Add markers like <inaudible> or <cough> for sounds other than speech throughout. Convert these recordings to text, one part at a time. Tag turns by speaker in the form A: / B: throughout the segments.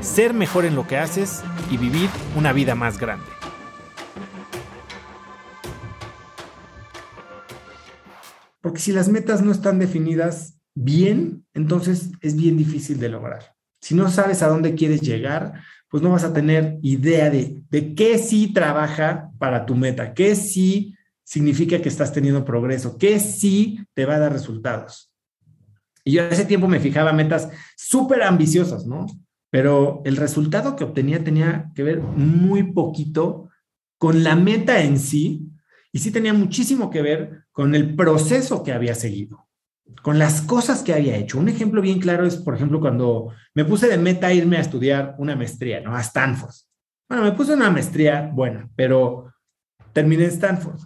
A: ser mejor en lo que haces y vivir una vida más grande.
B: Porque si las metas no están definidas bien, entonces es bien difícil de lograr. Si no sabes a dónde quieres llegar, pues no vas a tener idea de, de qué sí trabaja para tu meta, qué sí significa que estás teniendo progreso, qué sí te va a dar resultados. Y yo hace tiempo me fijaba metas súper ambiciosas, ¿no? Pero el resultado que obtenía tenía que ver muy poquito con la meta en sí y sí tenía muchísimo que ver con el proceso que había seguido, con las cosas que había hecho. Un ejemplo bien claro es, por ejemplo, cuando me puse de meta irme a estudiar una maestría, ¿no? A Stanford. Bueno, me puse una maestría buena, pero terminé en Stanford.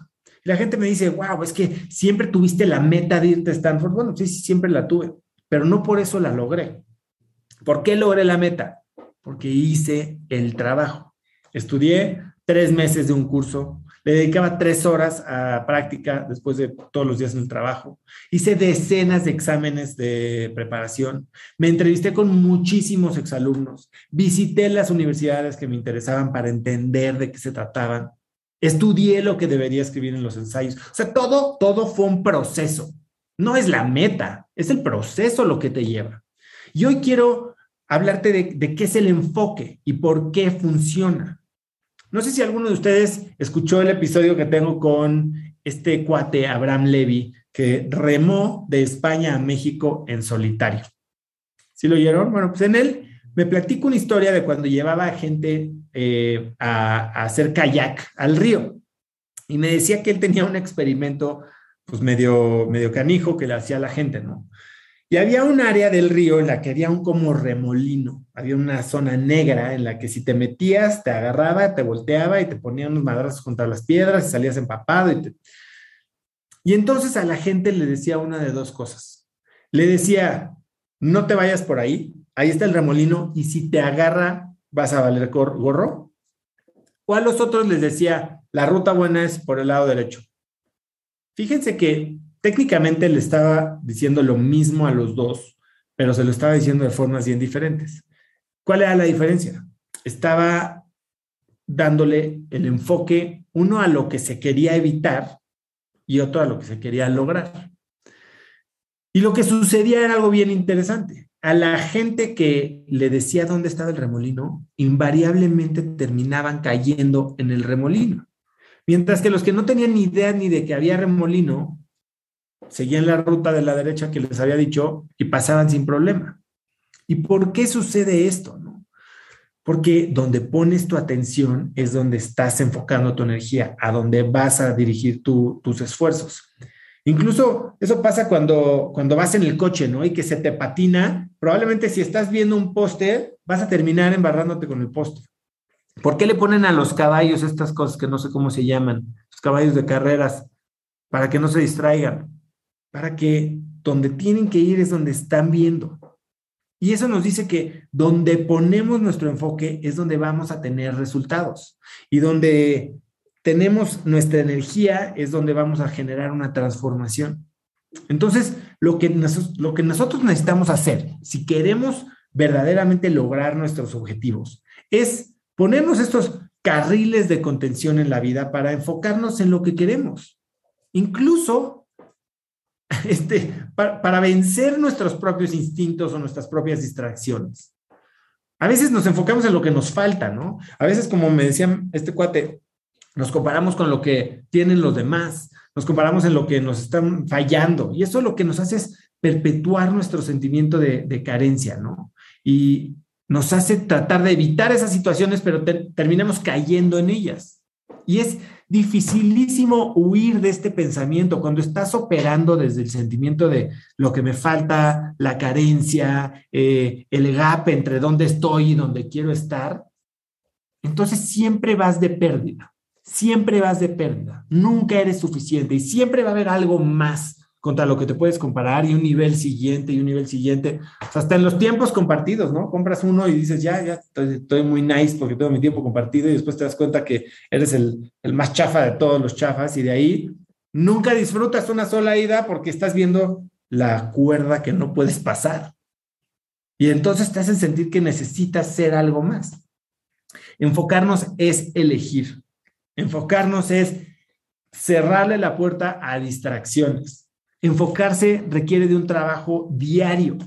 B: Y la gente me dice, wow, es que siempre tuviste la meta de irte a Stanford. Bueno, sí, sí, siempre la tuve, pero no por eso la logré. ¿Por qué logré la meta? Porque hice el trabajo. Estudié tres meses de un curso, le dedicaba tres horas a práctica después de todos los días en el trabajo. Hice decenas de exámenes de preparación. Me entrevisté con muchísimos exalumnos. Visité las universidades que me interesaban para entender de qué se trataban. Estudié lo que debería escribir en los ensayos. O sea, todo, todo fue un proceso. No es la meta, es el proceso lo que te lleva. Y hoy quiero hablarte de, qué es el enfoque y por qué funciona. No sé si alguno de ustedes escuchó el episodio que tengo con este cuate Abraham Levy, que remó de España a México en solitario. ¿Sí lo oyeron? Bueno, pues en él me platico una historia de cuando llevaba gente eh, a, a, hacer kayak al río. Y me decía que él tenía un experimento, pues medio, medio canijo que le hacía a la gente, ¿no? Y había un área del río en la que había un como remolino, había una zona negra en la que si te metías, te agarraba, te volteaba y te ponía unos madrazos contra las piedras y salías empapado. Y, y entonces a la gente le decía una de dos cosas. Le decía, no te vayas por ahí, ahí está el remolino y si te agarra vas a valer gorro. O a los otros les decía, la ruta buena es por el lado derecho. Fíjense que técnicamente le estaba diciendo lo mismo a los dos, pero se lo estaba diciendo de formas bien diferentes. ¿Cuál era la diferencia? Estaba dándole el enfoque, uno a lo que se quería evitar y otro a lo que se quería lograr. Y lo que sucedía era algo bien interesante. A la gente que le decía dónde estaba el remolino, invariablemente terminaban cayendo en el remolino. Mientras que los que no tenían ni idea ni de que había remolino, seguían la ruta de la derecha que les había dicho y pasaban sin problema. ¿Y por qué sucede esto? Porque donde pones tu atención es donde estás enfocando tu energía, a donde vas a dirigir tu, tus esfuerzos. Incluso eso pasa cuando, cuando vas en el coche, ¿no? Y que se te patina. Probablemente si estás viendo un poste, vas a terminar embarrándote con el poste. ¿Por qué le ponen a los caballos estas cosas que no sé cómo se llaman? Los caballos de carreras, para que no se distraigan para que donde tienen que ir es donde están viendo. Y eso nos dice que donde ponemos nuestro enfoque es donde vamos a tener resultados. Y donde tenemos nuestra energía es donde vamos a generar una transformación. Entonces, lo que, lo que nosotros necesitamos hacer, si queremos verdaderamente lograr nuestros objetivos, es ponernos estos carriles de contención en la vida para enfocarnos en lo que queremos. Incluso <laughs> este, para, vencer nuestros propios instintos o nuestras propias distracciones. A veces nos enfocamos en lo que nos falta, ¿no? A veces, como me decía este cuate, nos comparamos con lo que tienen los demás, nos comparamos en lo que nos están fallando, y eso lo que nos hace es perpetuar nuestro sentimiento de, carencia, ¿no? Y nos hace tratar de evitar esas situaciones, pero te, terminamos cayendo en ellas. Y es dificilísimo huir de este pensamiento cuando estás operando desde el sentimiento de lo que me falta, la carencia, eh, el gap entre dónde estoy y dónde quiero estar. entonces siempre vas de pérdida, siempre vas de pérdida, nunca eres suficiente y siempre va a haber algo más contra lo que te puedes comparar y un nivel siguiente y un nivel siguiente. hasta en los tiempos compartidos, ¿no? Compras uno y dices, ya, ya, estoy, muy nice porque tengo mi tiempo compartido y después te das cuenta que eres el, el más chafa de todos los chafas y de ahí nunca disfrutas una sola ida porque estás viendo la cuerda que no puedes pasar. Y entonces te hacen sentir que necesitas ser algo más. Enfocarnos es elegir. Enfocarnos es cerrarle la puerta a distracciones enfocarse requiere de un trabajo diario.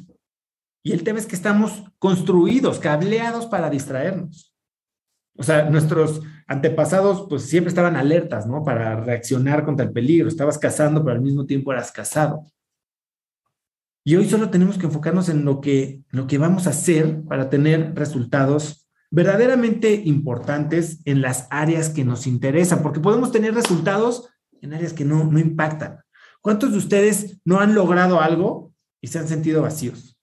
B: Y el tema es que estamos construidos, cableados para distraernos. O sea, nuestros antepasados pues siempre estaban alertas, ¿no? Para reaccionar contra el peligro. Estabas cazando, pero al mismo tiempo eras cazado. Y hoy solo tenemos que enfocarnos en lo que, lo que vamos a hacer para tener resultados verdaderamente importantes en las áreas que nos interesan, porque podemos tener resultados en áreas que no, no impactan. ¿Cuántos de ustedes no han logrado algo y se han sentido vacíos?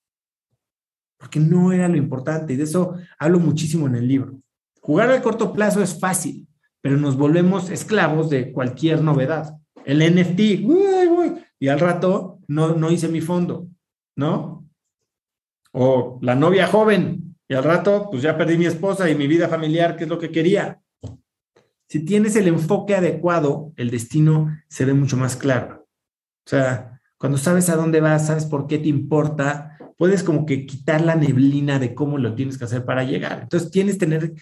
B: Porque no era lo importante y de eso hablo muchísimo en el libro. Jugar al corto plazo es fácil, pero nos volvemos esclavos de cualquier novedad. El NFT, y al rato no, no hice mi fondo, ¿no? O la novia joven, y al rato pues ya perdí mi esposa y mi vida familiar, que es lo que quería. Si tienes el enfoque adecuado, el destino se ve mucho más claro. O sea, cuando sabes a dónde vas, sabes por qué te importa, puedes como que quitar la neblina de cómo lo tienes que hacer para llegar. Entonces tienes, tener,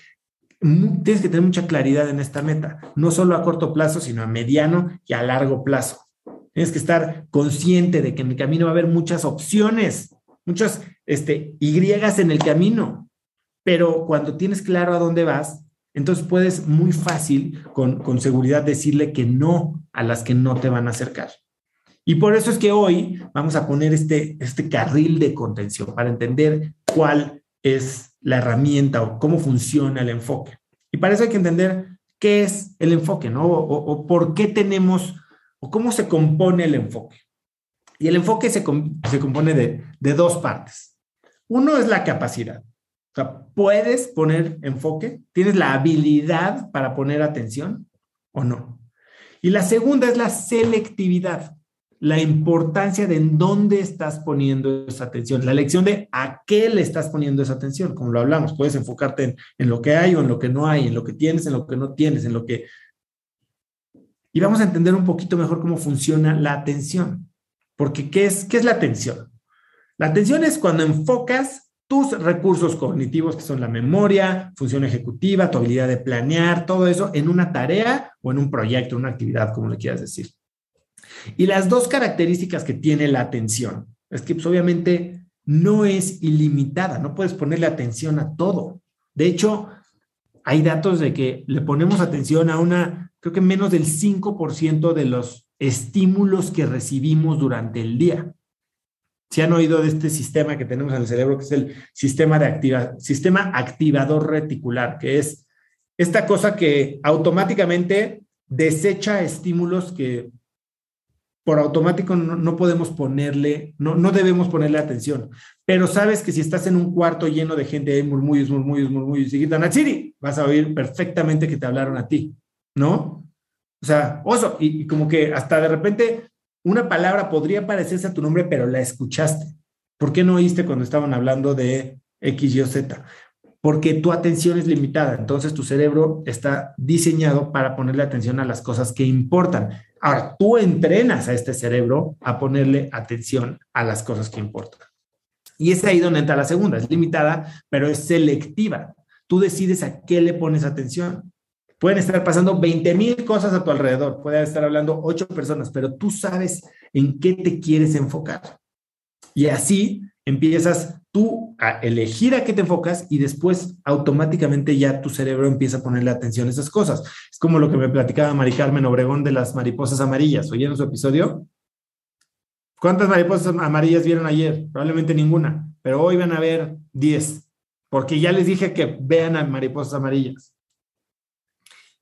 B: tienes que tener mucha claridad en esta meta, no solo a corto plazo, sino a mediano y a largo plazo. Tienes que estar consciente de que en el camino va a haber muchas opciones, muchas este, Y en el camino, pero cuando tienes claro a dónde vas, entonces puedes muy fácil, con, con seguridad, decirle que no a las que no te van a acercar. Y por eso es que hoy vamos a poner este, este carril de contención para entender cuál es la herramienta o cómo funciona el enfoque. Y para eso hay que entender qué es el enfoque, ¿no? O, por qué tenemos, o cómo se compone el enfoque. Y el enfoque se, se compone de, de dos partes. Uno es la capacidad. O sea, ¿puedes poner enfoque? ¿Tienes la habilidad para poner atención o no? Y la segunda es la selectividad la importancia de en dónde estás poniendo esa atención, la lección de a qué le estás poniendo esa atención, como lo hablamos, puedes enfocarte en, lo que hay o en lo que no hay, en lo que tienes, en lo que no tienes, en lo que... Y vamos a entender un poquito mejor cómo funciona la atención, porque ¿qué es, qué es la atención? La atención es cuando enfocas tus recursos cognitivos, que son la memoria, función ejecutiva, tu habilidad de planear, todo eso en una tarea o en un proyecto, una actividad, como le quieras decir. Y las dos características que tiene la atención es que pues, obviamente no es ilimitada, no puedes ponerle atención a todo. De hecho, hay datos de que le ponemos atención a una, creo que menos del 5% de los estímulos que recibimos durante el día. Si han oído de este sistema que tenemos en el cerebro, que es el sistema, de activa, sistema activador reticular, que es esta cosa que automáticamente desecha estímulos que por automático no, podemos ponerle, no, no debemos ponerle atención. Pero sabes que si estás en un cuarto lleno de gente, hay murmullos, murmullos, murmullos, y gritan Natsiri, vas a oír perfectamente que te hablaron a ti, ¿no? O sea, oso, y, y como que hasta de repente una palabra podría parecerse a tu nombre, pero la escuchaste. ¿Por qué no oíste cuando estaban hablando de X, Y o Z? Porque tu atención es limitada, entonces tu cerebro está diseñado para ponerle atención a las cosas que importan. Ahora, tú entrenas a este cerebro a ponerle atención a las cosas que importan. Y es ahí donde entra la segunda, es limitada, pero es selectiva. Tú decides a qué le pones atención. Pueden estar pasando 20 mil cosas a tu alrededor, pueden estar hablando ocho personas, pero tú sabes en qué te quieres enfocar. Y así empiezas tú a elegir a qué te enfocas y después automáticamente ya tu cerebro empieza a ponerle atención a esas cosas. Es como lo que me platicaba Mari Carmen Obregón de las mariposas amarillas. ¿Oyeron su episodio? ¿Cuántas mariposas amarillas vieron ayer? Probablemente ninguna, pero hoy van a ver 10, porque ya les dije que vean a mariposas amarillas.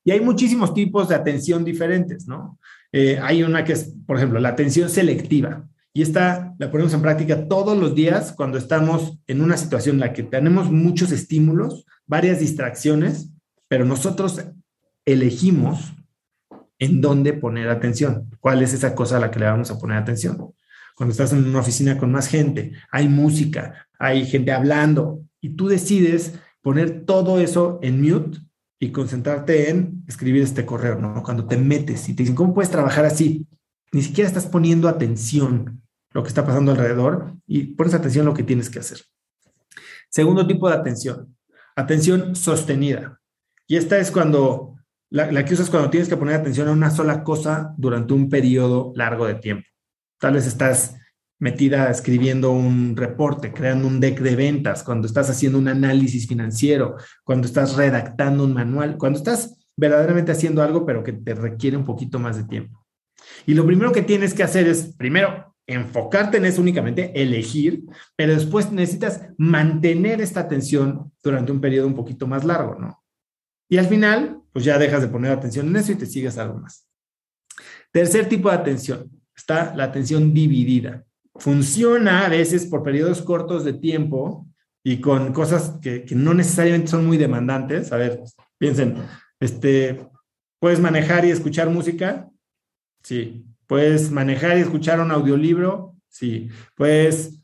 B: Y hay muchísimos tipos de atención diferentes, ¿no? Eh, hay una que es, por ejemplo, la atención selectiva. Y esta la ponemos en práctica todos los días cuando estamos en una situación en la que tenemos muchos estímulos, varias distracciones, pero nosotros elegimos en dónde poner atención. ¿Cuál es esa cosa a la que le vamos a poner atención? Cuando estás en una oficina con más gente, hay música, hay gente hablando y tú decides poner todo eso en mute y concentrarte en escribir este correo, ¿no? Cuando te metes y te dicen, ¿cómo puedes trabajar así? Ni siquiera estás poniendo atención lo que está pasando alrededor y pones atención a lo que tienes que hacer. Segundo tipo de atención, atención sostenida. Y esta es cuando, la, que usas cuando tienes que poner atención a una sola cosa durante un periodo largo de tiempo. Tal vez estás metida escribiendo un reporte, creando un deck de ventas, cuando estás haciendo un análisis financiero, cuando estás redactando un manual, cuando estás verdaderamente haciendo algo, pero que te requiere un poquito más de tiempo. Y lo primero que tienes que hacer es, primero, enfocarte en eso únicamente, elegir, pero después necesitas mantener esta atención durante un periodo un poquito más largo, ¿no? Y al final, pues ya dejas de poner atención en eso y te sigues algo más. Tercer tipo de atención, está la atención dividida funciona a veces por periodos cortos de tiempo y con cosas que, no necesariamente son muy demandantes. A ver, piensen, este, ¿puedes manejar y escuchar música? Sí. ¿Puedes manejar y escuchar un audiolibro? Sí. ¿Puedes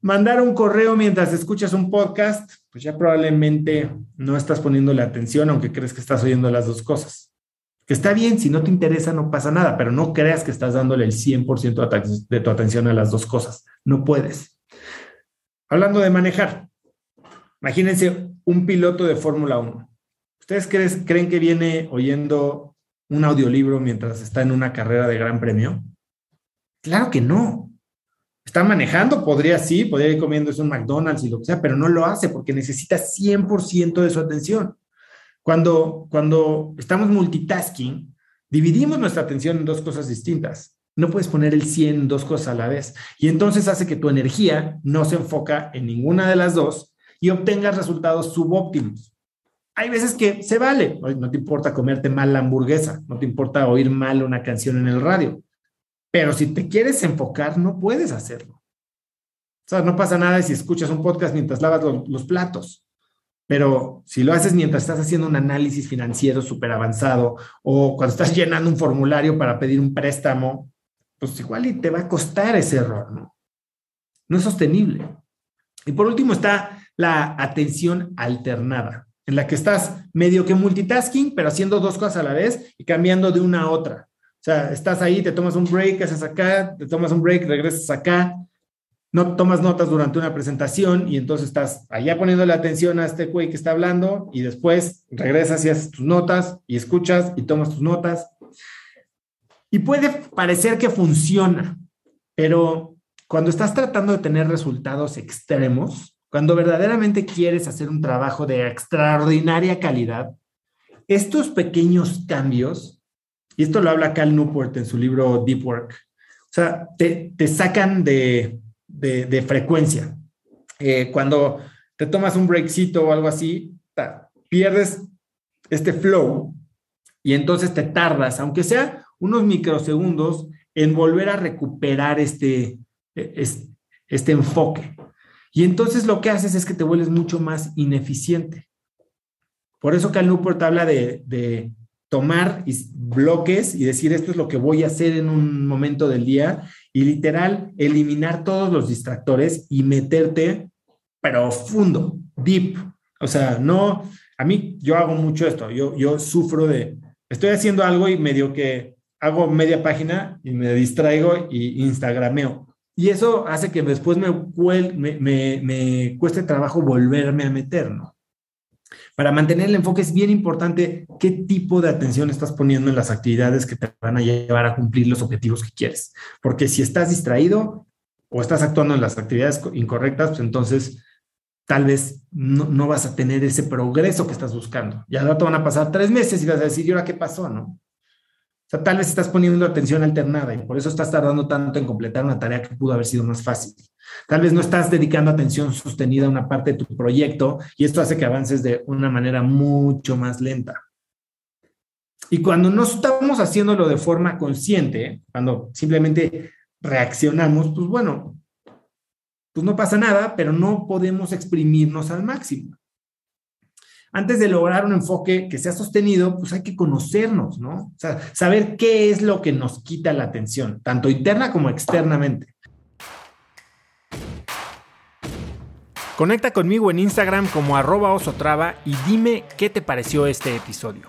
B: mandar un correo mientras escuchas un podcast? Pues ya probablemente no estás poniéndole atención, aunque crees que estás oyendo las dos cosas. Que está bien, si no te interesa no pasa nada, pero no creas que estás dándole el 100% de tu atención a las dos cosas. No puedes. Hablando de manejar, imagínense un piloto de Fórmula 1. ¿Ustedes creen que viene oyendo un audiolibro mientras está en una carrera de gran premio? Claro que no. Está manejando, podría sí, podría ir comiéndose un McDonald's y lo que sea, pero no lo hace porque necesita 100% de su atención. Cuando, cuando estamos multitasking, dividimos nuestra atención en dos cosas distintas. No puedes poner el 100 en dos cosas a la vez. Y entonces hace que tu energía no se enfoca en ninguna de las dos y obtengas resultados subóptimos. Hay veces que se vale. No te importa comerte mal la hamburguesa, no te importa oír mal una canción en el radio. Pero si te quieres enfocar, no puedes hacerlo. O sea, no pasa nada si escuchas un podcast mientras lavas los, platos. Pero si lo haces mientras estás haciendo un análisis financiero súper avanzado o cuando estás llenando un formulario para pedir un préstamo, pues igual y te va a costar ese error, ¿no? No es sostenible. Y por último está la atención alternada, en la que estás medio que multitasking, pero haciendo dos cosas a la vez y cambiando de una a otra. O sea, estás ahí, te tomas un break, haces acá, te tomas un break, regresas acá, no tomas notas durante una presentación y entonces estás allá poniendo la atención a este güey que está hablando y después regresas y haces tus notas y escuchas y tomas tus notas. Y puede parecer que funciona, pero cuando estás tratando de tener resultados extremos, cuando verdaderamente quieres hacer un trabajo de extraordinaria calidad, estos pequeños cambios, y esto lo habla Cal Newport en su libro Deep Work, o sea, te, te sacan de, de, frecuencia. Eh, cuando te tomas un breakcito o algo así, pierdes este flow y entonces te tardas, aunque sea unos microsegundos, en volver a recuperar este, e, este enfoque. Y entonces lo que haces es que te vuelves mucho más ineficiente. Por eso Cal Newport habla de, de tomar bloques y decir esto es lo que voy a hacer en un momento del día y literal eliminar todos los distractores y meterte profundo, deep. O sea, no, a mí yo hago mucho esto, yo, yo sufro de, estoy haciendo algo y medio que hago media página y me distraigo y instagrameo. Y eso hace que después me, cueste trabajo volverme a meter, ¿no? Para mantener el enfoque es bien importante qué tipo de atención estás poniendo en las actividades que te van a llevar a cumplir los objetivos que quieres. Porque si estás distraído o estás actuando en las actividades incorrectas, pues entonces tal vez no, vas a tener ese progreso que estás buscando. Ya no te van a pasar tres meses y vas a decir, ¿y ahora qué pasó? ¿No? Tal vez estás poniendo atención alternada y por eso estás tardando tanto en completar una tarea que pudo haber sido más fácil. Tal vez no estás dedicando atención sostenida a una parte de tu proyecto y esto hace que avances de una manera mucho más lenta. Y cuando no estamos haciéndolo de forma consciente, cuando simplemente reaccionamos, pues bueno, pues no pasa nada, pero no podemos exprimirnos al máximo. Antes de lograr un enfoque que sea sostenido, pues hay que conocernos, ¿no? O sea, saber qué es lo que nos quita la atención, tanto interna como externamente.
A: Conecta conmigo en Instagram como arroba osotrava y dime qué te pareció este episodio.